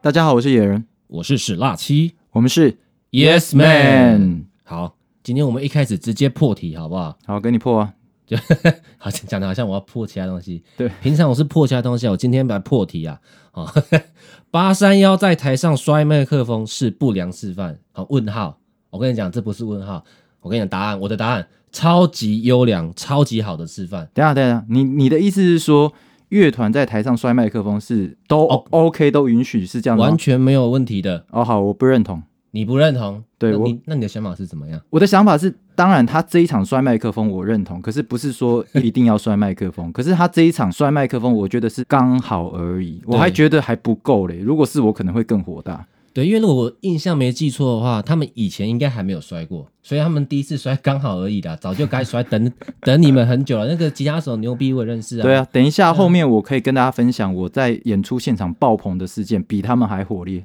大家好，我是野人，我是史辣七我们是，Yes Man。好，今天我们一开始直接破题，好不好？好，给你破啊。就 好像讲的好像我要破其他东西。对，平常我是破其他东西，我今天来破题啊。哦，八三幺在台上摔麦克风是不良示范。啊，问号。我跟你讲，这不是问号。我跟你讲答案，我的答案超级优良、超级好的示范。等下，等下，你你的意思是说，乐团在台上摔麦克风是都哦 OK 都允许是这样完？全没有问题的。哦，好，我不认同。你不认同？对我那你的想法是怎么样？我的想法是，当然他这一场摔麦克风我认同，可是不是说一定要摔麦克风。可是他这一场摔麦克风，我觉得是刚好而已，我还觉得还不够嘞。如果是我，可能会更火大。对，因为如果我印象没记错的话，他们以前应该还没有摔过，所以他们第一次摔刚好而已啦，早就该摔，等等你们很久了。那个吉他手牛逼，我认识啊。对啊，等一下后面我可以跟大家分享我在演出现场爆棚的事件，比他们还火烈。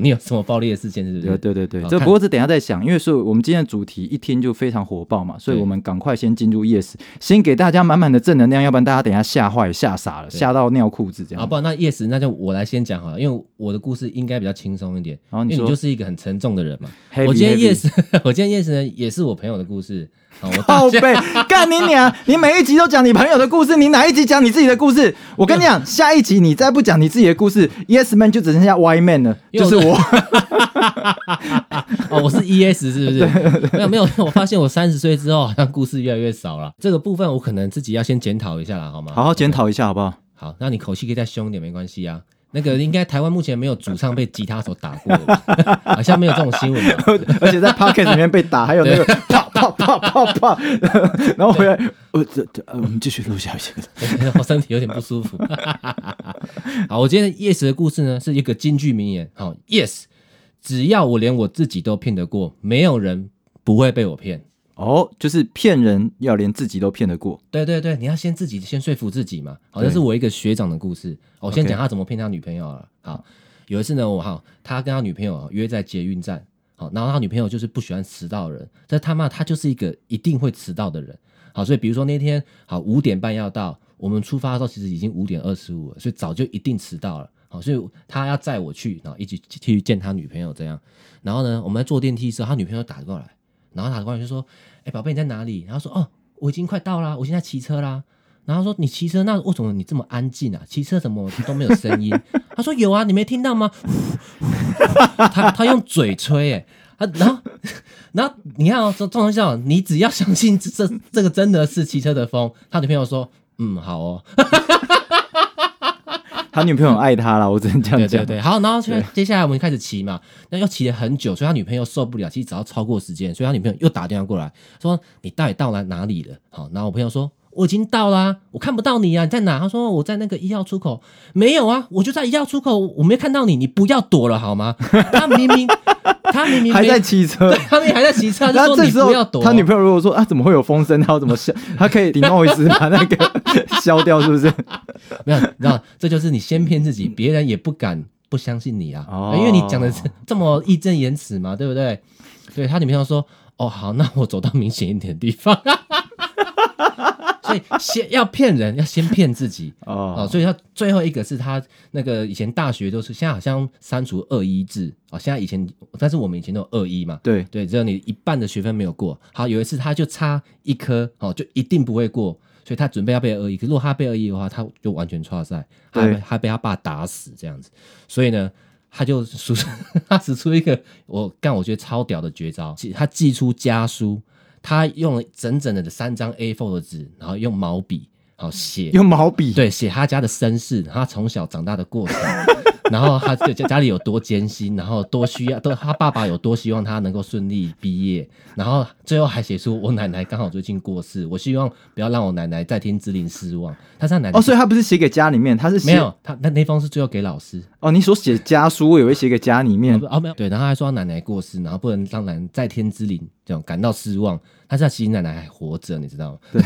你有什么暴力的事件？是不对是？对对对，这不过这等下再想，因为是我们今天的主题一听就非常火爆嘛，所以我们赶快先进入 yes，先给大家满满的正能量，要不然大家等下吓坏、吓傻了，吓到尿裤子这啊，样。不然那 yes，那就我来先讲好了，因为我的故事应该比较轻松一点，然后你说因为你就是一个很沉重的人嘛。我今天 heavy yes，我今天 yes 呢也是我朋友的故事报备，干你娘！你每一集都讲你朋友的故事，你哪一集讲你自己的故事？我跟你讲，下一集你再不讲你自己的故事，Yes Man 就只剩下 Y Man 了，就是我。哦，我是 ES 是不是？没有没有，我发现我三十岁之后好像故事越来越少了。这个部分我可能自己要先检讨一下了，好吗？好好检讨一下好不好？好，那你口气可以再凶一点，没关系啊。那个应该台湾目前没有主唱被吉他手打过 好像没有这种新闻吧？而且在 Pocket 里面被打，还有那个啪啪啪啪啪，然后回来，我，这这，呃，我们继续录下去。我身体有点不舒服。好，我今天 Yes 的故事呢是一个京剧名言。好，Yes，只要我连我自己都骗得过，没有人不会被我骗。哦，就是骗人要连自己都骗得过。对对对，你要先自己先说服自己嘛。好，对这是我一个学长的故事。我先讲他怎么骗他女朋友了。好，有一次呢，我哈，他跟他女朋友约在捷运站，好，然后他女朋友就是不喜欢迟到的人，但他妈他就是一个一定会迟到的人。好，所以比如说那天好五点半要到，我们出发的时候其实已经五点二十五了，所以早就一定迟到了。好，所以他要载我去，然后一起去见他女朋友这样。然后呢，我们在坐电梯的时候，他女朋友打过来，然后打过来就说：“哎、宝贝你在哪里？”然后说：“哦，我已经快到啦，我现在骑车啦。”然后说：“你骑车，那为什么你这么安静啊？骑车怎么都没有声音？” 他说：“有啊，你没听到吗？” 他他用嘴吹、哎，他然后 然后你看哦，这这种笑，你只要相信这这这个真的是骑车的风。他女朋友说：“嗯，好哦。”他女朋友爱他了，我只能这样讲。对对对，好，然后接接下来我们开始骑嘛，那又骑了很久，所以他女朋友受不了，其实只要超过时间，所以他女朋友又打电话过来说：“你到底到了哪里了？”好，然后我朋友说：“我已经到啦、我看不到你啊，你在哪？”他说：“我在那个一号出口。”没有啊，我就在一号出口，我没看到你，你不要躲了好吗？他明明他明明还在骑车，。他明明还在骑车，他就说你不要躲。他女朋友如果说啊怎么会有风声，他要怎么消？他可以 denoise 把那个 消掉，是不是？没有，你知道，这就是你先骗自己，别人也不敢不相信你啊，哦因为你讲的是这么义正言辞嘛，对不对？对他女朋友说：“哦，好，那我走到明显一点的地方。” 所以先要骗人，要先骗自己哦。哦，所以他最后一个是他那个以前大学都是，现在好像删除二一制哦。现在以前，但是我们以前都有二一嘛，对，对，只有你一半的学分没有过。好，有一次他就差一科，哦，就一定不会过，所以他准备要被二一。可是如果他被二一的话，他就完全差赛，他对被他被他爸打死这样子。所以呢，他就使 他使出一个我干我觉得超屌的绝招，他寄出家书，他用了整整的三张 A4 的纸，然后用毛笔好写用毛笔。对，写他家的身世，他从小长大的过程，然后他就家家里有多艰辛，然后多需要，都他爸爸有多希望他能够顺利毕业，然后最后还写出我奶奶刚好最近过世，我希望不要让我奶奶在天之灵失望。他是他奶奶哦，所以他不是写给家里面，他是写没有他那那封是最后给老师，哦。你所写家书，我以为写给家里面哦哦没有对，然后还说他奶奶过世，然后不能让奶奶在天之灵这种感到失望，他是他其实奶奶还活着，你知道吗？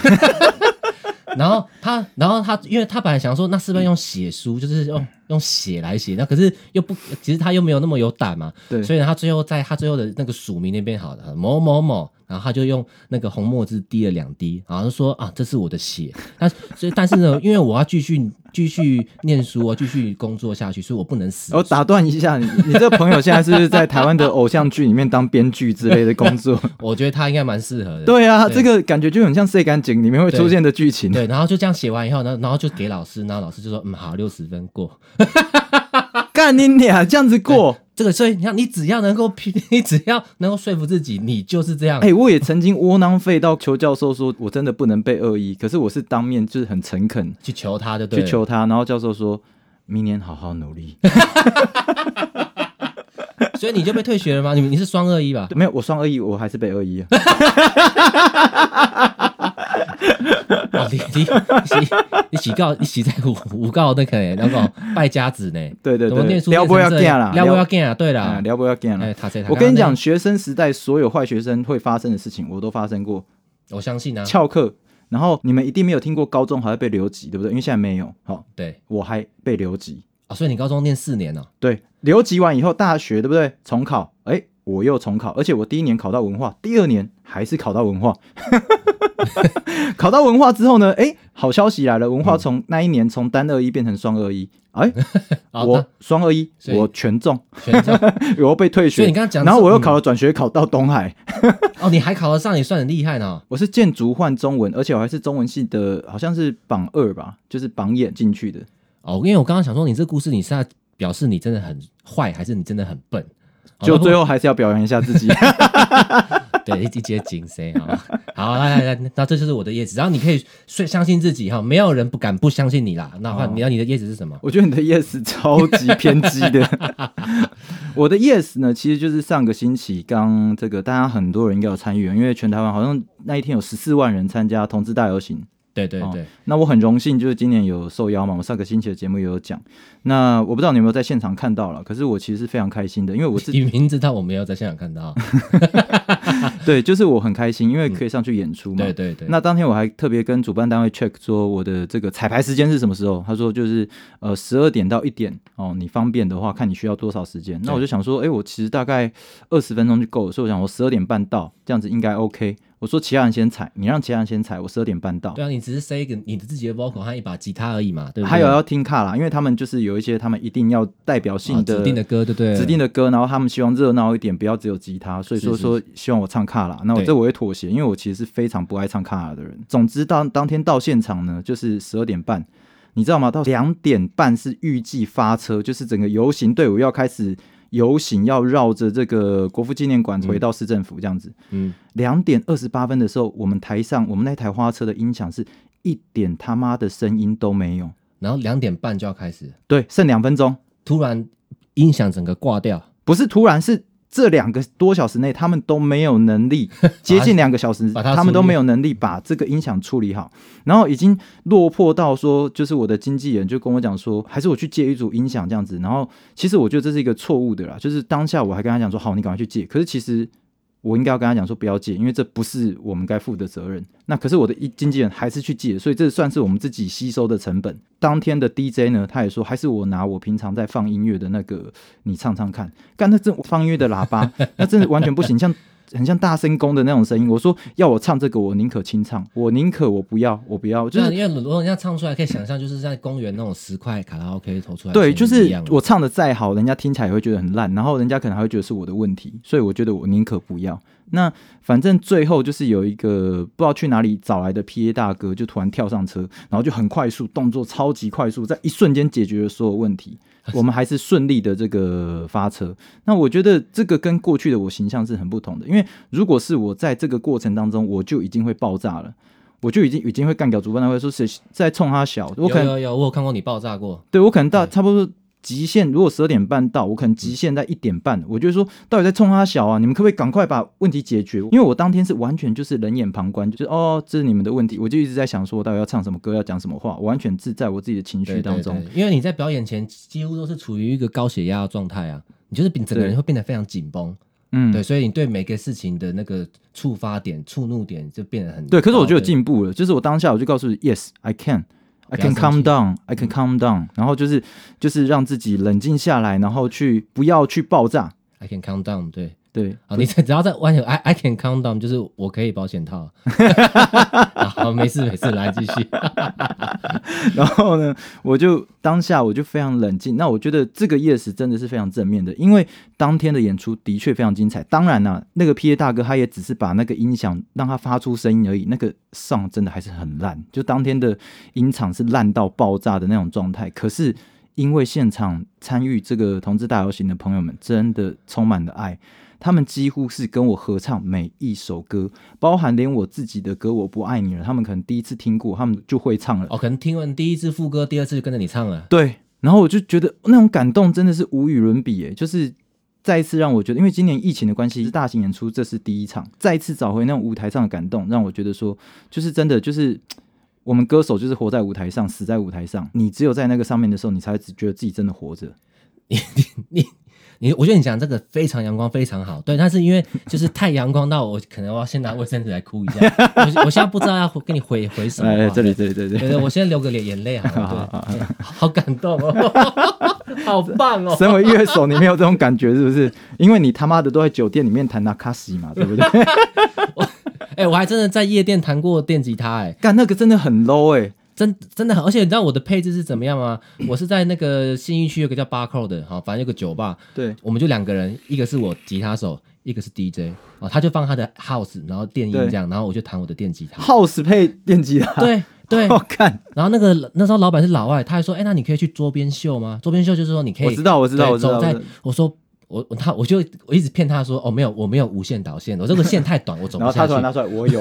然后他，然后他，因为他本来想说，那是不是用写书，就是用用血来写，那可是又不，其实他又没有那么有胆嘛，对，所以呢，他最后在他最后的那个署名那边，好了某某某，然后他就用那个红墨汁滴了两滴，然后说啊，这是我的血。那所以但是呢，因为我要继续继续念书啊，继续工作下去，所以我不能死。我 打断一下，你你这个朋友现在是不是在台湾的偶像剧里面当编剧之类的工作？我觉得他应该蛮适合的。对啊，这个感觉就很像《谁敢警》里面会出现的剧情。对，然后就这样写完以后，然后然后就给老师，然后老师就说嗯好，六十分过。干你俩这样子过这个，所以你看，你只要能够，你只要能够说服自己，你就是这样。哎，我也曾经窝囊废到求教授说，我真的不能被恶意，可是我是当面就是很诚恳去求他，就去求他，然后教授说明年好好努力。所以你就被退学了吗？你你是双二一吧？没有，我双二一，我还是被二一。你你你你洗告你洗在五五告那个那个败家子呢？对对对，撩不要干了，撩不要干啊！对了，撩不要干了。哎，他我跟你讲，学生时代所有坏学生会发生的事情，我都发生过。我相信啊。翘课，然后你们一定没有听过高中还会被留级，对不对？因为现在没有。好，对，我还被留级啊！所以你高中念四年了。对，留级完以后，大学对不对？重考，哎。我又重考，而且我第一年考到文化，第二年还是考到文化。考到文化之后呢，哎，好消息来了，文化从那一年从单二一变成双二一，哎，我双二一，我全中，全中，我又被退学。所以你刚刚讲，然后我又考了转学考到东海。哦，你还考得上，也算很厉害呢。我是建筑换中文，而且我还是中文系的，好像是榜二吧，就是榜眼进去的。哦，因为我刚刚想说，你这故事你是在表示你真的很坏，还是你真的很笨？就最后还是要表扬一下自己，对，一接紧谁啊，好来来来，那这就是我的叶子，然后你可以相相信自己哈，没有人不敢不相信你啦。那话，你要你的叶子是什么？我觉得你的 yes 超级偏激的。我的 yes 呢，其实就是上个星期刚这个，大家很多人应该有参与，因为全台湾好像那一天有十四万人参加同志大游行。对对对，那我很荣幸，就是今年有受邀嘛，我上个星期的节目也有讲。那我不知道你有没有在现场看到了，可是我其实是非常开心的，因为我自己 明知道我没有在现场看到。对，就是我很开心，因为可以上去演出嘛。对对对。那当天我还特别跟主办单位 check 说我的这个彩排时间是什么时候，他说就是呃十二点到一点哦，你方便的话看你需要多少时间。那我就想说，哎，我其实大概二十分钟就够了，所以我想我十二点半到，这样子应该 OK。我说其他人先踩，你让其他人先踩，我十二点半到。对啊，你只是塞一个你的自己的 vocal 和一把吉他而已嘛，对不对？还有要听卡啦，因为他们就是有一些他们一定要代表性的指定的歌，对不对？指定的歌，然后他们希望热闹一点，不要只有吉他，所以说说希望我唱卡啦。那我这我会妥协，因为我其实是非常不爱唱卡拉的人。总之当当天到现场呢，就是十二点半，你知道吗？到两点半是预计发车，就是整个游行队伍要开始。游行要绕着这个国父纪念馆回到市政府这样子。嗯，两点二十八分的时候，我们台上我们那台花车的音响是一点他妈的声音都没有。然后两点半就要开始，对，剩两分钟，突然音响整个挂掉，不是突然是。这两个多小时内，他们都没有能力，接近两个小时，他们都没有能力把这个音响处理好，然后已经落魄到说，就是我的经纪人就跟我讲说，还是我去借一组音响这样子。然后其实我觉得这是一个错误的啦，就是当下我还跟他讲说，好，你赶快去借。可是其实。我应该要跟他讲说不要借，因为这不是我们该负的责任。那可是我的一经纪人还是去借，所以这算是我们自己吸收的成本。当天的 DJ 呢，他也说还是我拿我平常在放音乐的那个，你唱唱看。干那这放音乐的喇叭，那真的完全不行，像。很像大声公的那种声音。我说要我唱这个，我宁可清唱，我宁可我不要，我不要。就是因为如果人家唱出来，可以想象就是在公园那种十块卡拉 OK 投出来。对，就是我唱的再好，人家听起来也会觉得很烂，然后人家可能还会觉得是我的问题。所以我觉得我宁可不要。那反正最后就是有一个不知道去哪里找来的 PA 大哥，就突然跳上车，然后就很快速，动作超级快速，在一瞬间解决了所有问题。我们还是顺利的这个发车，那我觉得这个跟过去的我形象是很不同的，因为如果是我在这个过程当中，我就已经会爆炸了，我就已经已经会干掉主办单位，说谁在冲他小，我可能有有我有看过你爆炸过，对我可能到差不多。极限如果十二点半到，我可能极限在一点半。我就说，到底在冲他小啊？你们可不可以赶快把问题解决？因为我当天是完全就是冷眼旁观，就是哦，这是你们的问题。我就一直在想，说我到底要唱什么歌，要讲什么话，完全自在我自己的情绪当中。因为你在表演前几乎都是处于一个高血压的状态啊，你就是整个人会变得非常紧绷。嗯，对，所以你对每个事情的那个触发点、触怒点就变得很对。可是我就有进步了，就是我当下我就告诉 Yes I can。I can calm 气 down, I can calm down，然后就是就是让自己冷静下来，然后去不要去爆炸。I can count down，对。对，好，你只只要在弯球，I I can count down，就是我可以保险套。好，没事没事，来继续。然后呢，我就当下我就非常冷静。那我觉得这个 yes 真的是非常正面的，因为当天的演出的确非常精彩。当然啦、那个 P A 大哥他也只是把那个音响让他发出声音而已，那个上真的还是很烂，就当天的音场是烂到爆炸的那种状态。可是因为现场参与这个同志大游行的朋友们真的充满了爱。他们几乎是跟我合唱每一首歌，包含连我自己的歌《我不爱你了》，他们可能第一次听过，他们就会唱了。哦，可能听完第一次副歌，第二次就跟着你唱了。对，然后我就觉得那种感动真的是无与伦比，诶，就是再一次让我觉得，因为今年疫情的关系，是大型演出，这是第一场，再一次找回那种舞台上的感动，让我觉得说，就是真的，就是我们歌手就是活在舞台上，死在舞台上，你只有在那个上面的时候，你才只觉得自己真的活着。你你我觉得你讲这个非常阳光，非常好。对，但是因为就是太阳光到我可能我要先拿卫生纸来哭一下。我我现在不知道要跟你回回什么。哎，这里，这里，这里，对对，我先流个眼眼泪好了。对，好感动哦，好棒哦。身为乐手，你没有这种感觉是不是？因为你他妈的都在酒店里面弹纳卡西嘛，对不对？哎，我还真的在夜店弹过电吉他，哎，干那个真的很 low 哎、真真的很，而且你知道我的配置是怎么样吗？我是在那个信义区有个叫八扣的，好，反正有个酒吧，对，我们就两个人，一个是我吉他手，一个是 DJ，哦，他就放他的 house，然后电音这样，然后我就弹我的电吉他。house 配电吉他，对对，好看然后那个那时候老板是老外，他还说，哎，那你可以去桌边秀吗？桌边秀就是说你可以，我知道，我知道，我知道，走在我知道我说我我他我就我一直骗他说，哦，没有，我没有无线导线，我这个线太短，我走不下去然后他突然。拿出来，我有，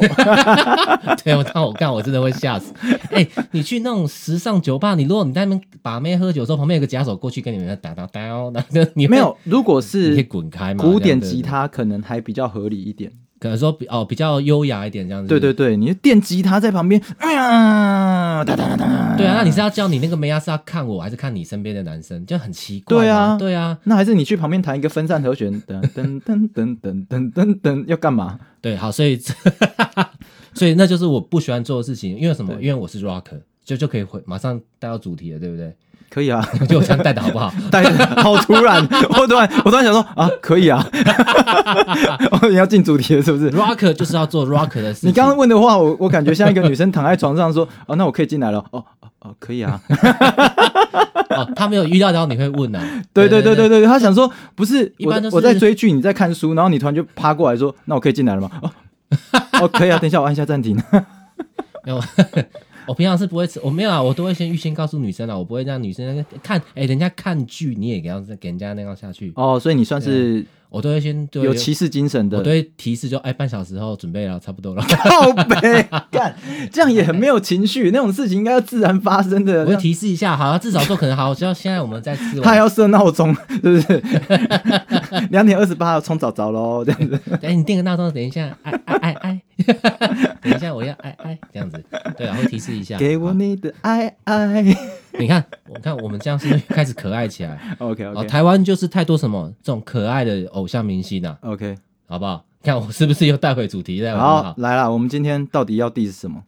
对，我当我干，我真的会吓死。哎、你去那种时尚酒吧，你如果你在那边把妹喝酒的时候，旁边有个假手过去跟你们打打打哦，那个你没有。如果是你可以是滚开嘛。古典吉，他，可能还比较合理一点。可能说比哦比较优雅一点这样子。对对对，你的电吉他在旁边，哎呀，哒哒哒哒。对啊，那你是要叫你那个梅亚是要看我还是看你身边的男生？就很奇怪。对啊对啊，那还是你去旁边弹一个分散和弦，噔噔噔噔噔噔噔噔，要干嘛？对，好，所以所以那就是我不喜欢做的事情，因为什么？因为我是 rocker，就就可以回马上带到主题了，对不对？可以啊，就我这样带的好不好？但是好突然，我突然 我突然想说啊，可以啊，哦，你要进主题了是不是？rocker 就是要做 rocker 的事情。你刚刚问的话，我我感觉像一个女生躺在床上说，哦，那我可以进来了，哦哦哦，可以啊，哦，他没有预料到你会问啊。对对对对对，他想说不是我一般都是我在追剧，你在看书，然后你突然就趴过来说，那我可以进来了吗？哦哦，可以啊，等一下我按一下暂停。没有，我平常是不会吃，我没有啊，我都会先预先告诉女生啊，我不会让女生看，哎、人家看剧你也给要给人家那样下去，哦，所以你算是我都会先对有骑士精神的我都。会提示就哎半小时后准备了，差不多了，靠背干，这样也很没有情绪，那种事情应该要自然发生的。我会提示一下，好，至少说可能好，像现在我们在吃完，他还要设闹钟，是不是？两点二十八要冲澡澡喽，这样子。哎，你定个闹钟，等一下，哎哎哎哎，等一下我要哎哎这样子，对然后提示一下，给我你的爱爱。你看，我看我们这样是不是开始可爱起来？OK 哦台湾就是太多什么这种可爱的偶像明星啊，OK，好不好？看我是不是又带回主题了？好来了，我们今天到底要 diss 什么？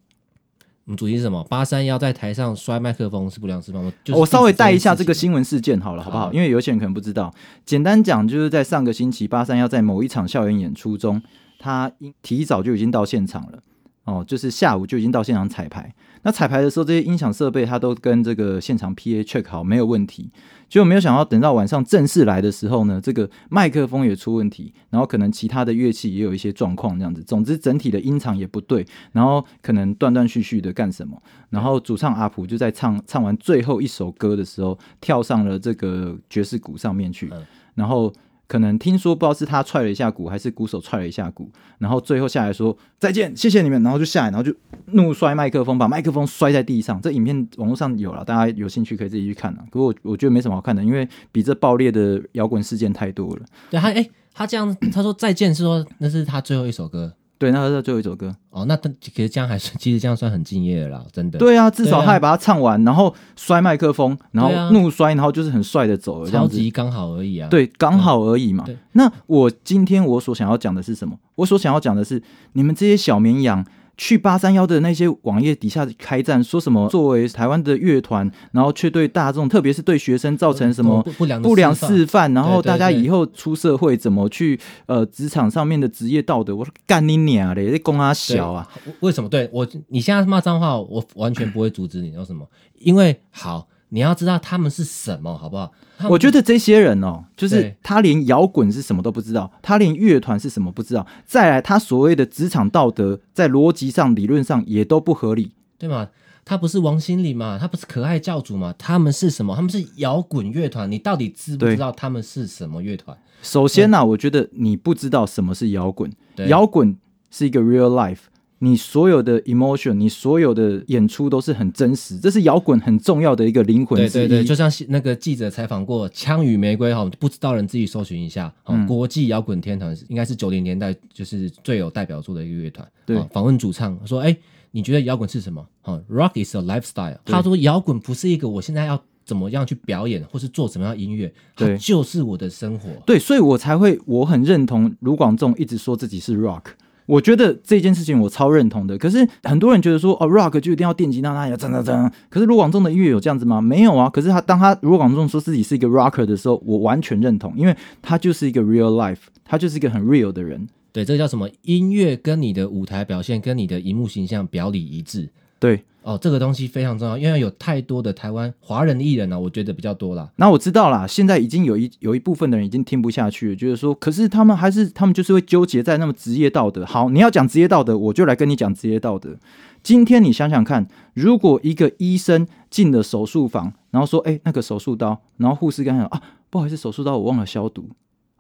我们主题是什么？八三幺在台上摔麦克风是不良示范吗？就是我稍微带一下这个新闻事件好了，好不好？好因为有些人可能不知道。简单讲，就是在上个星期，八三幺在某一场校园演出中，他提早就已经到现场了。哦，就是下午就已经到现场彩排。那彩排的时候，这些音响设备它都跟这个现场 PA check 好，没有问题。结果没有想到，等到晚上正式来的时候呢，这个麦克风也出问题，然后可能其他的乐器也有一些状况，这样子。总之，整体的音场也不对，然后可能断断续续的干什么。然后主唱阿普就在唱唱完最后一首歌的时候，跳上了这个爵士鼓上面去嗯，然后可能听说不知道是他踹了一下鼓，还是鼓手踹了一下鼓，然后最后下来说再见，谢谢你们，然后就下来，然后就怒摔麦克风，把麦克风摔在地上。这影片网络上有了，大家有兴趣可以自己去看啊。可我我觉得没什么好看的，因为比这爆裂的摇滚事件太多了。对他哎，他这样他说再见是说那是他最后一首歌对，那是最后一首歌。哦，那他其实这样还是其实这样算很敬业的啦，真的，对啊，至少他还把它唱完，然后摔麦克风，然后怒摔，然后就是很帅的走了，这超样子。级刚好而已啊。对，刚好而已嘛。对那我今天我所想要讲的是什么？我所想要讲的是，你们这些小绵羊去八三幺的那些网页底下开战，说什么作为台湾的乐团，然后却对大众，特别是对学生造成什么不不良不良示范，然后大家以后出社会怎么去呃职场上面的职业道德，我说干你娘嘞，这公阿小啊，为什么？对我，你现在骂脏话，我完全不会阻止你。为什么？因为好，你要知道他们是什么，好不好？我觉得这些人哦，就是他连摇滚是什么都不知道，他连乐团是什么不知道。再来，他所谓的职场道德，在逻辑上、理论上也都不合理。对吗？他不是王心凌嘛？他不是可爱教主嘛？他们是什么？他们是摇滚乐团。你到底知不知道他们是什么乐团？首先呢、我觉得你不知道什么是摇滚，摇滚是一个 real life。你所有的 emotion，你所有的演出都是很真实，这是摇滚很重要的一个灵魂。对对对，就像那个记者采访过《枪与玫瑰》哈，不知道人自己搜寻一下。哦，嗯国际摇滚天团应该是九零年代就是最有代表作的一个乐团。对哦访问主唱说：“哎，你觉得摇滚是什么？哦，Rock is a lifestyle。”他说：“摇滚不是一个我现在要怎么样去表演，或是做什么样的音乐，它对就是我的生活。对，所以我才会我很认同卢广仲一直说自己是 rock。我觉得这件事情我超认同的。可是很多人觉得说哦，rock 就一定要电吉他，那要真的真的。可是卢广仲的音乐有这样子吗？没有啊。可是他当他卢广仲说自己是一个 rocker 的时候，我完全认同，因为他就是一个 real life，他就是一个很 real 的人。对，这个叫什么？音乐跟你的舞台表现跟你的荧幕形象表里一致。对，哦，这个东西非常重要，因为有太多的台湾华人艺人呢、我觉得比较多啦。那我知道啦，现在已经有一有一部分的人已经听不下去了，就是说，可是他们还是他们就是会纠结在那么职业道德。好，你要讲职业道德，我就来跟你讲职业道德。今天你想想看，如果一个医生进了手术房，然后说：“哎、那个手术刀。”然后护士跟他讲：“啊，不好意思，手术刀我忘了消毒。”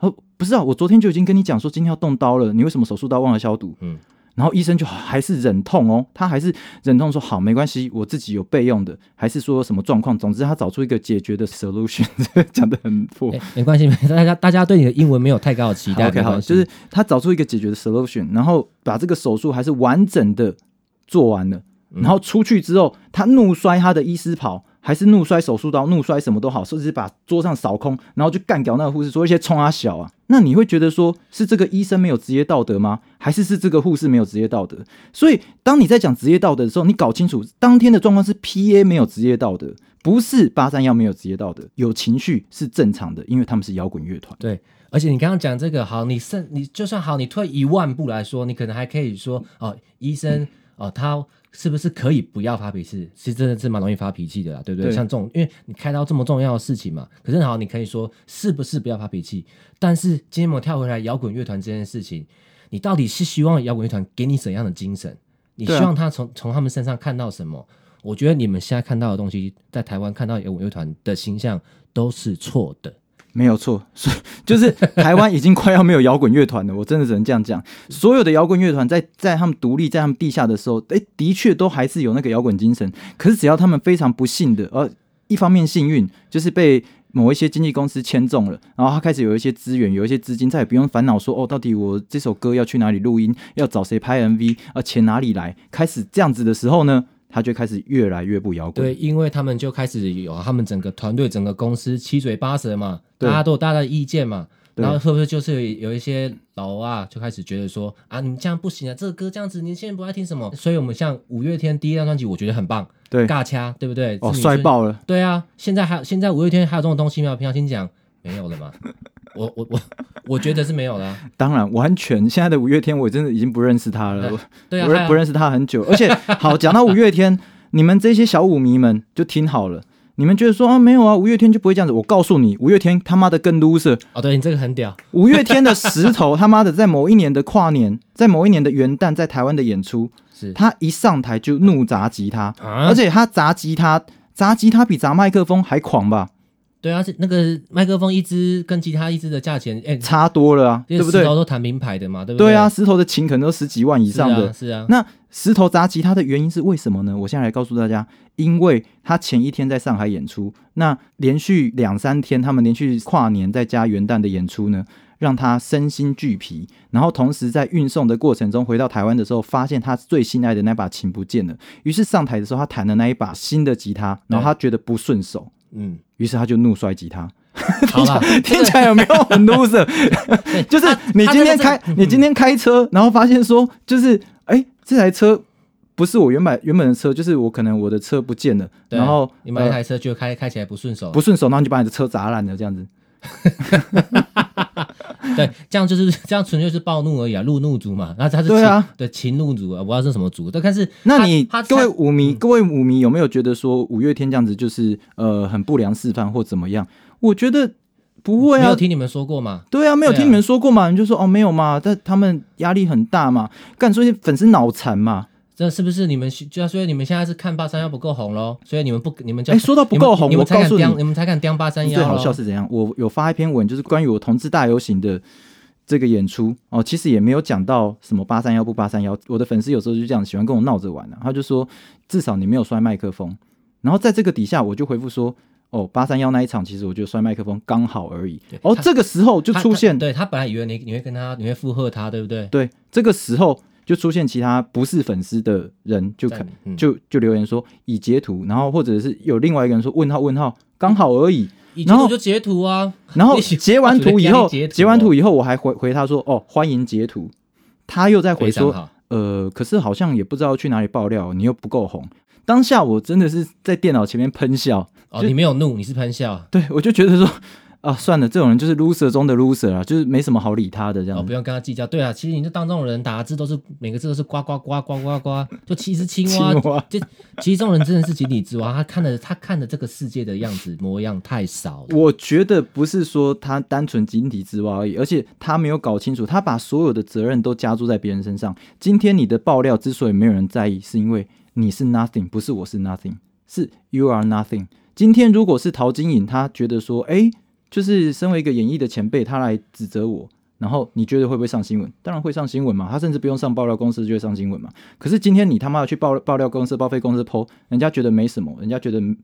哦：“不是啊，我昨天就已经跟你讲说今天要动刀了，你为什么手术刀忘了消毒？”嗯，然后医生就还是忍痛哦，他还是忍痛说好，没关系，我自己有备用的，还是说什么状况，总之他找出一个解决的 solution，讲的很破。哎没关系，没大家大家对你的英文没有太高的期待。OK，好，就是他找出一个解决的 solution，然后把这个手术还是完整的做完了，嗯然后出去之后，他怒摔他的医师袍，还是怒摔手术刀，怒摔什么都好，甚至把桌上扫空，然后就干掉那个护士，说一些冲啊小啊。那你会觉得说是这个医生没有职业道德吗？还是是这个护士没有职业道德？所以当你在讲职业道德的时候，你搞清楚当天的状况是 PA 没有职业道德，不是八三幺没有职业道德，有情绪是正常的，因为他们是摇滚乐团。对，而且你刚刚讲这个好，你甚你就算好，你退一万步来说，你可能还可以说哦，医生哦，他是不是可以不要发脾气？其实真的是蛮容易发脾气的啦，对不对？对像这种，因为你开刀这么重要的事情嘛，可是好，你可以说是不是不要发脾气？但是今天我们跳回来摇滚乐团这件事情，你到底是希望摇滚乐团给你怎样的精神？你希望他从从他们身上看到什么？我觉得你们现在看到的东西，在台湾看到摇滚乐团的形象都是错的。没有错，所以 就是台湾已经快要没有摇滚乐团了，我真的只能这样讲。所有的摇滚乐团在在他们独立，在他们地下的时候，哎，的确都还是有那个摇滚精神。可是只要他们非常不幸的，呃，一方面幸运就是被某一些经纪公司签中了，然后他开始有一些资源，有一些资金，再也不用烦恼说哦，到底我这首歌要去哪里录音，要找谁拍 MV，啊，钱哪里来？开始这样子的时候呢，他就开始越来越不摇滚。对，因为他们就开始有他们整个团队、整个公司七嘴八舌嘛，对大家都有大家的意见嘛。然后是不是就是有有一些老啊，就开始觉得说啊，你们这样不行啊，这个歌这样子年轻人不爱听什么？所以我们像五月天第一张专辑，我觉得很棒，对，尬掐，对不对？哦，帅爆了。对啊，现在还现在五月天还有这种东西吗？平常心讲没有了吗？我我我我觉得是没有了啊、当然，完全现在的五月天，我真的已经不认识他了。我对啊，我不认不认识他很久，而且好讲到五月天，你们这些小舞迷们就听好了，你们觉得说啊没有啊，五月天就不会这样子，我告诉你，五月天他妈的更 loser，哦，对你这个很屌，五月天的石头他妈的在某一年的跨年，在某一年的元旦在台湾的演出，是。他一上台就怒砸吉他，啊而且他砸吉他砸吉他比砸麦克风还狂吧，对啊，是那个麦克风一支跟吉他一支的价钱，哎，差多了啊，对不对石？头都弹名牌的嘛，对不对对啊，，石头的琴可能都十几万以上的啊，，是啊，那石头砸吉他的原因是为什么呢？我现在来告诉大家，因为他前一天在上海演出，那连续两三天，他们连续跨年再加元旦的演出呢，让他身心俱疲。然后同时在运送的过程中，回到台湾的时候，发现他最心爱的那把琴不见了。于是上台的时候，他弹的那一把新的吉他，然后他觉得不顺手，嗯，于是他就怒摔吉他。好了，听起来有没有很 loser？就是你今天开，你今天开车，然后发现说，就是哎、这台车不是我原本原本的车，就是我可能我的车不见了，然后你买台车就开开起来不顺手，不顺手，然后你就把你的车砸烂了，这样子。对，这样就是这样，纯粹是暴怒而已啊，路怒族嘛。那他是对啊情，对情怒族啊，我不知道是什么族，但但是那你各位舞迷，嗯各位舞迷有没有觉得说五月天这样子就是呃很不良示范或怎么样？我觉得不会啊没有，听你们说过吗？对啊，没有听你们说过嘛？你就说哦没有嘛，但他们压力很大嘛，干所以粉丝脑残嘛。这是不是你们就要所以你们现在是看八三幺不够红喽？所以你们不你们就哎说到不够红你们才敢我告诉你刁你们才敢刁八三幺。最好笑是怎样？我有发一篇文，就是关于我同志大游行的这个演出哦，其实也没有讲到什么八三幺不八三幺。我的粉丝有时候就这样喜欢跟我闹着玩啊，他就说至少你没有摔麦克风。然后在这个底下，我就回复说。哦，八三幺那一场，其实我觉得摔麦克风刚好而已。哦，他这个时候就出现他对他本来以为你你会跟他你会附和他，对不对？对，这个时候就出现其他不是粉丝的人就看在嗯就就留言说已截图，然后或者是有另外一个人说问号问号刚好而已，然后我就截图啊，然后 截完图以后，截完图以后，我还回回他说哦欢迎截图，他又在回说。呃，可是好像也不知道去哪里爆料，你又不够红。当下我真的是在电脑前面喷笑，哦，你没有怒，你是喷笑。对我就觉得说啊算了，这种人就是 loser 中的 loser 啊，就是没什么好理他的这哦，样哦。不用跟他计较。对啊，其实你就当这种人打字都是每个字都是呱呱呱呱呱呱，就其实青蛙，青蛙就其实这种人真的是井底之蛙。他看的他看的这个世界的样子模样太少了。我觉得不是说他单纯井底之蛙而已，而且他没有搞清楚，他把所有的责任都加注在别人身上。今天你的爆料之所以没有人在意，是因为你是 nothing，不是我是 nothing，是 you are nothing。今天如果是陶晶莹，他觉得说，哎，就是身为一个演艺的前辈，他来指责我，然后你觉得会不会上新闻？当然会上新闻嘛，他甚至不用上爆料公司就会上新闻嘛。可是今天你他妈的去爆爆料公司、报废公司剖，人家觉得没什么，人家觉得根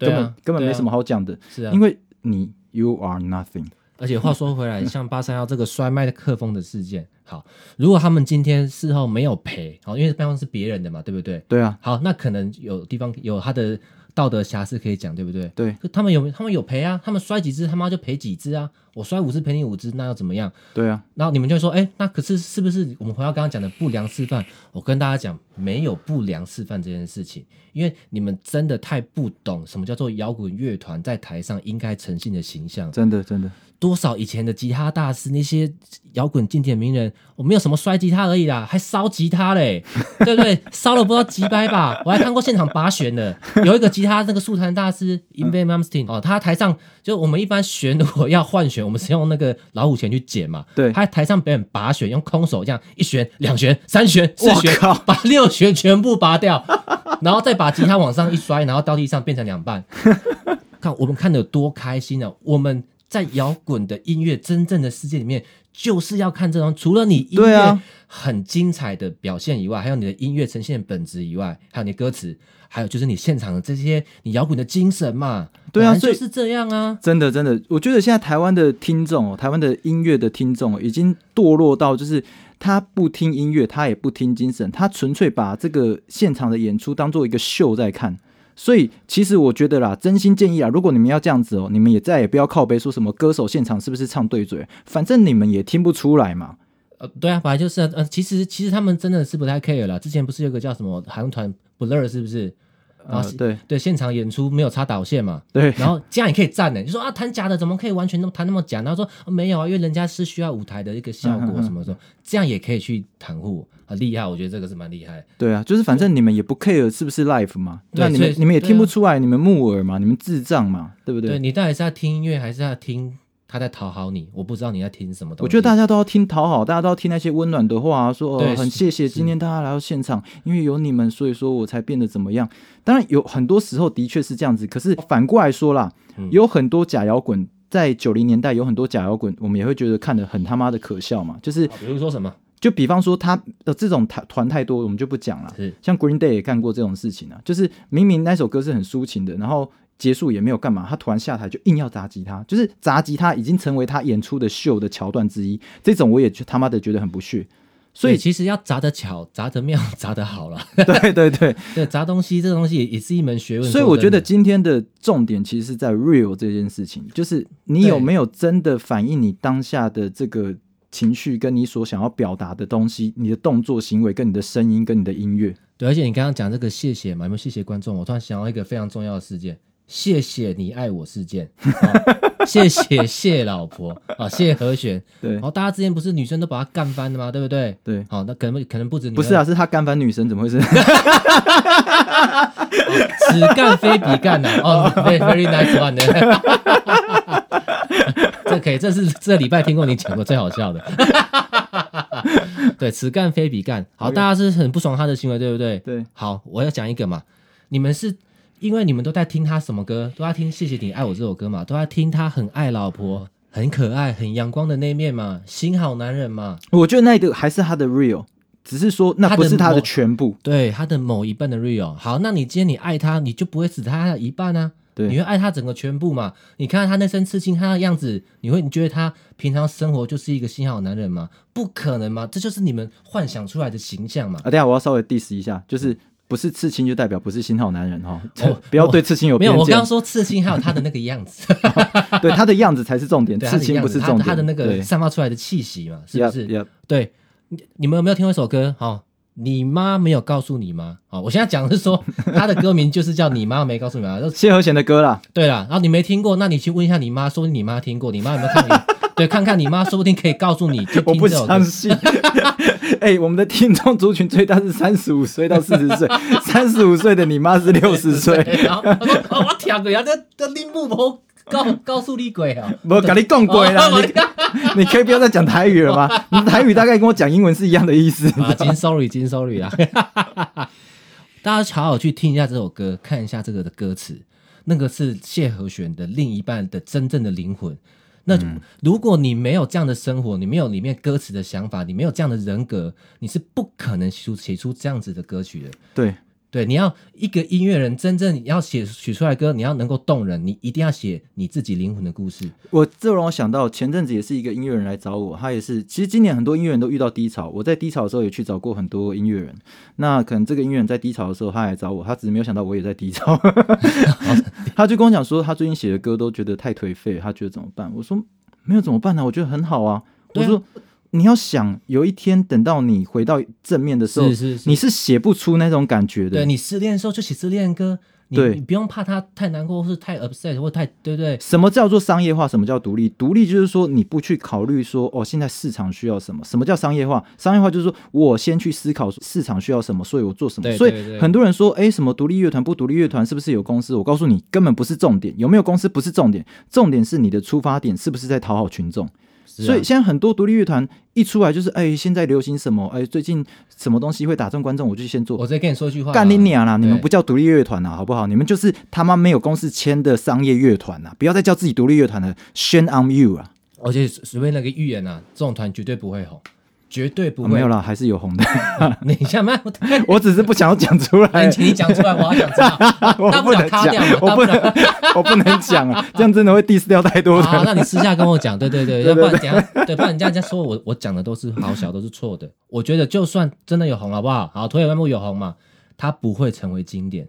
本、啊根本没什么好讲的。是啊，因为你 you are nothing，而且话说回来，像八三幺这个摔麦克风的事件，好，如果他们今天事后没有赔，好，因为麦克风是别人的嘛，对不对？对啊，好，那可能有地方有他的道德瑕疵可以讲，对不对？对可他们有他们有赔啊，他们摔几只他妈就赔几只啊，我摔五只赔你五只，那又怎么样？对啊，然后你们就会说，哎，那可是是不是我们回到刚刚讲的不良示范？我跟大家讲，没有不良示范这件事情，因为你们真的太不懂什么叫做摇滚乐团在台上应该呈现的形象。真的真的，多少以前的吉他大师，那些摇滚经典名人，我没有什么摔吉他而已啦，还烧吉他嘞，对不对？烧了不知道几百把，我还看过现场拔弦的，有一个吉他那个速弹大师 i n v a Malmsteen 哦，他台上就我们一般弦如果要换弦，我们是用那个老虎钳去剪嘛，对他台上表演拔弦，用空手这样一弦、两弦、三弦、四弦把六弦全部拔掉，然后再把吉他往上一摔，然后到地上变成两半。看我们看的有多开心啊！我们在摇滚的音乐真正的世界里面，就是要看这种除了你音乐很精彩的表现以外，还有你的音乐呈现本质以外，还有你的歌词，还有就是你现场的这些你摇滚的精神嘛。对啊就是这样啊。真的真的，我觉得现在台湾的听众哦，台湾的音乐的听众哦，已经堕落到就是他不听音乐，他也不听精神，他纯粹把这个现场的演出当做一个秀在看。所以，其实我觉得啦，真心建议啊，如果你们要这样子哦，你们也再也不要靠背说什么歌手现场是不是唱对嘴，反正你们也听不出来嘛。呃，对啊，本来就是啊呃，其实其实他们真的是不太 care 了。之前不是有个叫什么韩团 Blur 是不是？然后呃，对对，现场演出没有插导线嘛，对，然后这样也可以站呢。你说啊，弹假的怎么可以完全那么弹那么假？然后说、哦没有啊，因为人家是需要舞台的一个效果什么什么，这样也可以去袒护，很厉害。我觉得这个是蛮厉害。对啊，就是反正你们也不 care 是不是 live 嘛，那你们你们也听不出来，你们木耳嘛，你们智障嘛，对不对你到底是要听音乐，还是要听他在讨好你？我不知道你在听什么东西。我觉得大家都要听讨好，大家都要听那些温暖的话、啊，说很谢谢今天大家来到现场，因为有你们，所以说我才变得怎么样。当然有很多时候的确是这样子，可是反过来说啦，嗯有很多假摇滚，在九零年代有很多假摇滚，我们也会觉得看得很他妈的可笑嘛。就是好比如说什么就比方说他的这种团团太多，我们就不讲了。是像 Green Day 也干过这种事情啊，就是明明那首歌是很抒情的，然后结束也没有干嘛，他突然下台就硬要砸吉他，就是砸吉他已经成为他演出的秀的桥段之一。这种我也他妈的觉得很不屑。所以，其实要砸得巧，砸得妙，砸得好了。对对对，对，砸东西这个东西也也是一门学问。所以我觉得今天的重点其实是在 real 这件事情，就是你有没有真的反映你当下的这个情绪，跟你所想要表达的东西，你的动作、行为，跟你的声音，跟你的音乐。对，而且你刚刚讲这个谢谢嘛，有没有谢谢观众？我突然想到一个非常重要的事件，谢谢你爱我事件，哦 谢谢谢老婆啊，谢和弦。对然后大家之前不是女生都把他干翻的吗？对不对？对，好，那可能可能不止女不是啊，是他干翻女生，怎么回事？此干非彼干呐、哦，very very nice one 的，这可以，这是这礼拜听过你讲过最好笑的。对，此干非彼干。好大家是很不爽他的行为，对不对？对，好，我要讲一个嘛，你们是因为你们都在听他什么歌？都在听《谢谢你爱我》这首歌嘛，都在听他很爱老婆、很可爱、很阳光的那一面嘛，新好男人嘛。我觉得那个还是他的 real，只是说那不是他的全部。对他的某一半的 real。好，那你今天你爱他，你就不会只他的一半啊。对你会爱他整个全部嘛？你看他那身刺青，他的样子，你会你觉得他平常生活就是一个新好男人吗？不可能嘛，这就是你们幻想出来的形象嘛。啊，等下我要稍微 diss 一下，就是不是刺青就代表不是新好男人哈，哦不要对刺青有没有，我刚刚。说刺青还有他的那个样子，对他的样子才是重点，对刺青不是重点。他的那个散发出来的气息嘛，是不是对，你你们有没有听过一首歌？好、你妈没有告诉你吗？好、我现在讲的是说他的歌名就是叫你妈没告诉你吗？谢和弦的歌啦，对啦，然后你没听过，那你去问一下你妈，说你妈听过，你妈有没有看你？对，看看你妈，说不定可以告诉你，就我不相。信。哎、我们的听众族群最大是三十五岁到四十岁，三十五岁的你妈是六十岁。然后我说哦 我听过啊，这这林木婆告告诉你鬼啊！我跟你讲鬼啦，哦你你可以不要再讲台语了吗？你台语大概跟我讲英文是一样的意思。啊，金 sorry 金 sorry 啊，大家好好去听一下这首歌，看一下这个的歌词，那个是谢和弦的另一半的真正的灵魂。那如果你没有这样的生活，你没有里面歌词的想法，你没有这样的人格，你是不可能写出写出这样子的歌曲的。对，对，你要一个音乐人真正要写写出来歌，你要能够动人，你一定要写你自己灵魂的故事。我这让我想到前阵子也是一个音乐人来找我，他也是，其实今年很多音乐人都遇到低潮，我在低潮的时候也去找过很多音乐人。那可能这个音乐人在低潮的时候，他来找我，他只是没有想到我也在低潮，他就跟我讲说，他最近写的歌都觉得太颓废，他觉得怎么办？我说没有怎么办呢、我觉得很好啊。我说你要想，有一天等到你回到正面的时候，是是是你是写不出那种感觉的。对你失恋的时候就写失恋歌，你对你不用怕他太难过，或是太 upset 或太对不对？什么叫做商业化？什么叫独立？独立就是说你不去考虑说哦，现在市场需要什么？什么叫商业化？商业化就是说我先去思考市场需要什么，所以我做什么。所对对对以很多人说，哎，什么独立乐团不独立乐团是不是有公司？我告诉你，根本不是重点，有没有公司不是重点，重点是你的出发点是不是在讨好群众。所以现在很多独立乐团一出来就是，哎，现在流行什么？哎，最近什么东西会打中观众，我就先做。我再跟你说句话啊，干你娘啦！你们不叫独立乐团啦，好不好？你们就是他妈没有公司签的商业乐团啦！不要再叫自己独立乐团了，Shame on you 啊！而且随便那个预言啊，这种团绝对不会红，绝对不会。啊没有啦，还是有红的，你想嘛，我只是不想要讲出来 请，你讲出来，我要想知道，我大不能卡掉我不不能。，我不能讲啊，这样真的会 diss 掉太多好，那。你私下跟我讲，对对对，要不然等下，对，不然人家人家说我我讲的都是好小，都是错的。我觉得就算真的有红，好不好？好，土野万木有红嘛，它不会成为经典。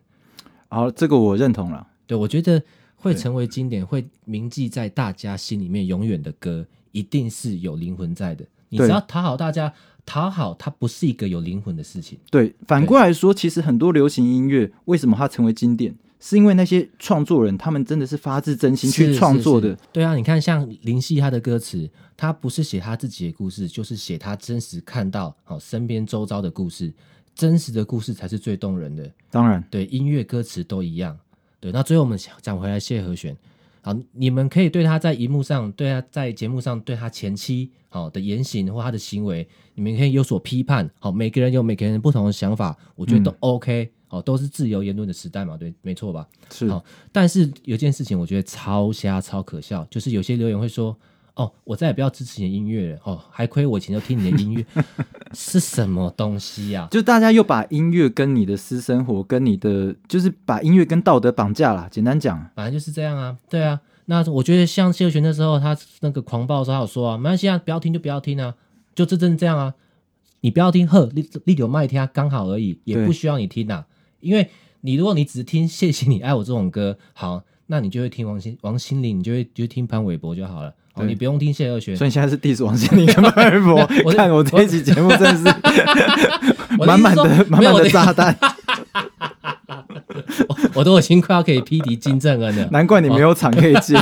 好，这个我认同了。对，我觉得会成为经典，会铭记在大家心里面永远的歌，一定是有灵魂在的。你只要讨好大家，讨好它不是一个有灵魂的事情。对，反过来说，其实很多流行音乐为什么它成为经典，是因为那些创作人他们真的是发自真心去创作的是是。对啊，你看像林夕他的歌词，他不是写他自己的故事，就是写他真实看到好、身边周遭的故事，真实的故事才是最动人的。当然，对，音乐歌词都一样。对，那最后我们讲回来谢和弦，好，你们可以对他在荧幕上，对他在节目上，对他前妻好的言行或他的行为，你们可以有所批判。好，每个人有每个人不同的想法，我觉得都嗯 OK。好，都是自由言论的时代嘛，对，没错吧？是好但是有件事情我觉得超瞎、超可笑，就是有些留言会说：“哦，我再也不要支持你的音乐了。”哦，还亏我以前就听你的音乐，是什么东西呀、就大家又把音乐跟你的私生活、跟你的，就是把音乐跟道德绑架啦。简单讲，反正就是这样啊，对啊。那我觉得像谢和弦那时候，他那个狂暴的时候，他有说啊，没关系啊，不要听就不要听啊，就这真这样啊。你不要听，呵，你你有麦听啊，刚好而已，也不需要你听啊。因为你如果你只是听《谢谢你爱我》这种歌，好，那你就会听王心王心凌，你就会就听潘玮柏就好了。哦，你不用听谢和弦，所以你现在是 diss 王心凌跟麦尔博 我，是看我这一期节目真的是 我满满的满满的炸弹，我都已经快要可以匹敌金正恩了，难怪你没有场可以接。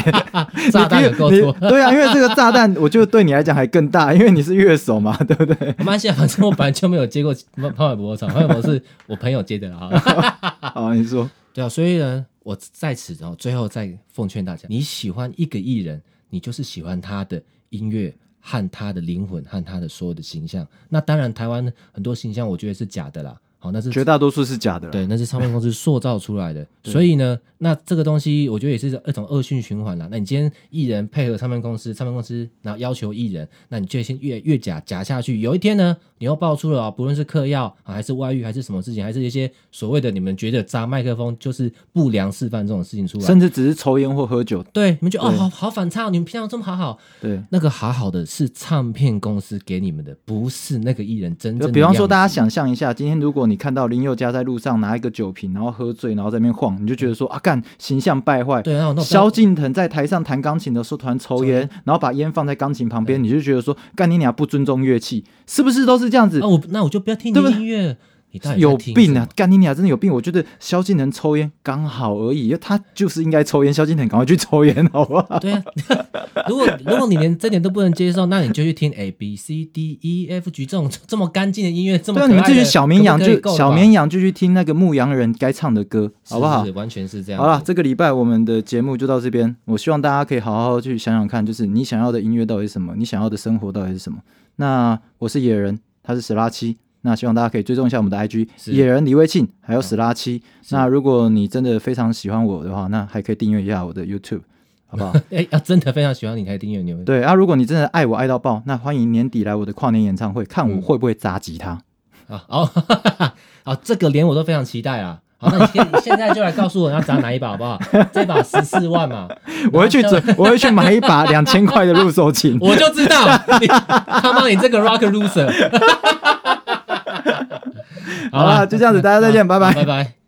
炸弹有够多。对啊，因为这个炸弹，我觉得对你来讲还更大，因为你是乐手嘛，对不对？没关系啊，反正我本来就没有接过潘潘玮柏的场，潘玮柏是我朋友接的啦。哈好，你说，对啊，所以呢，我在此然后最后再奉劝大家，你喜欢一个艺人，你就是喜欢他的音乐和他的灵魂和他的所有的形象。那当然，台湾很多形象我觉得是假的啦。好，那是绝大多数是假的。对，那是唱片公司塑造出来的。所以呢，那这个东西我觉得也是一种恶性循环啦。那你今天艺人配合唱片公司，唱片公司然后要求艺人，那你就先越越假假下去。有一天呢，你又爆出了、啊，不论是嗑药啊，还是外遇，还是什么事情，还是一些所谓的你们觉得砸麦克风就是不良示范这种事情出来，甚至只是抽烟或喝酒。对，你们觉得哦，好好反差哦，你们平常这么好好，对，那个好好的是唱片公司给你们的，不是那个艺人真正比方说，大家。想象一下，今天如果你看到林宥嘉在路上拿一个酒瓶，然后喝醉，然后在那边晃，你就觉得说啊，干形象败坏。对，然后那种萧敬腾在台上弹钢琴的时候突然抽烟，然后把烟放在钢琴旁边，你就觉得说，干你俩不尊重乐器，是不是都是这样子？啊，？我那我就不要听你的音乐，你到底有病！啊干你俩真的有病！我觉得萧敬腾抽烟刚好而已，他就是应该抽烟。萧敬腾赶快去抽烟，好不好？对啊，如果如果你连这点都不能接受，那你就去听 A B C D E F G 这种这么干净的音乐，这么对你们这群小绵羊就小绵羊就去听那个牧羊人该唱的歌，好不好是？是完全是这样。好了，，这个礼拜我们的节目就到这边。我希望大家可以好好去想想看，就是你想要的音乐到底是什么，你想要的生活到底是什么。那我是野人，他是史拉七。那希望大家可以追踪一下我们的 IG 野人李威庆，还有史拉七。那如果你真的非常喜欢我的话，那还可以订阅一下我的 YouTube，好不好？哎，要真的非常喜欢你可以订阅你们。对啊，如果你真的爱我爱到爆，那欢迎年底来我的跨年演唱会，看我嗯会不会砸吉他。啊，哦，好，这个连我都非常期待啊。好，那你现现在就来告诉我要砸哪一把好不好？这把十四万嘛，我会去我会去买一把两千块的入手琴。我就知道你他妈你这个 rock loser。好了，就这样子，大家再见，拜拜。拜拜。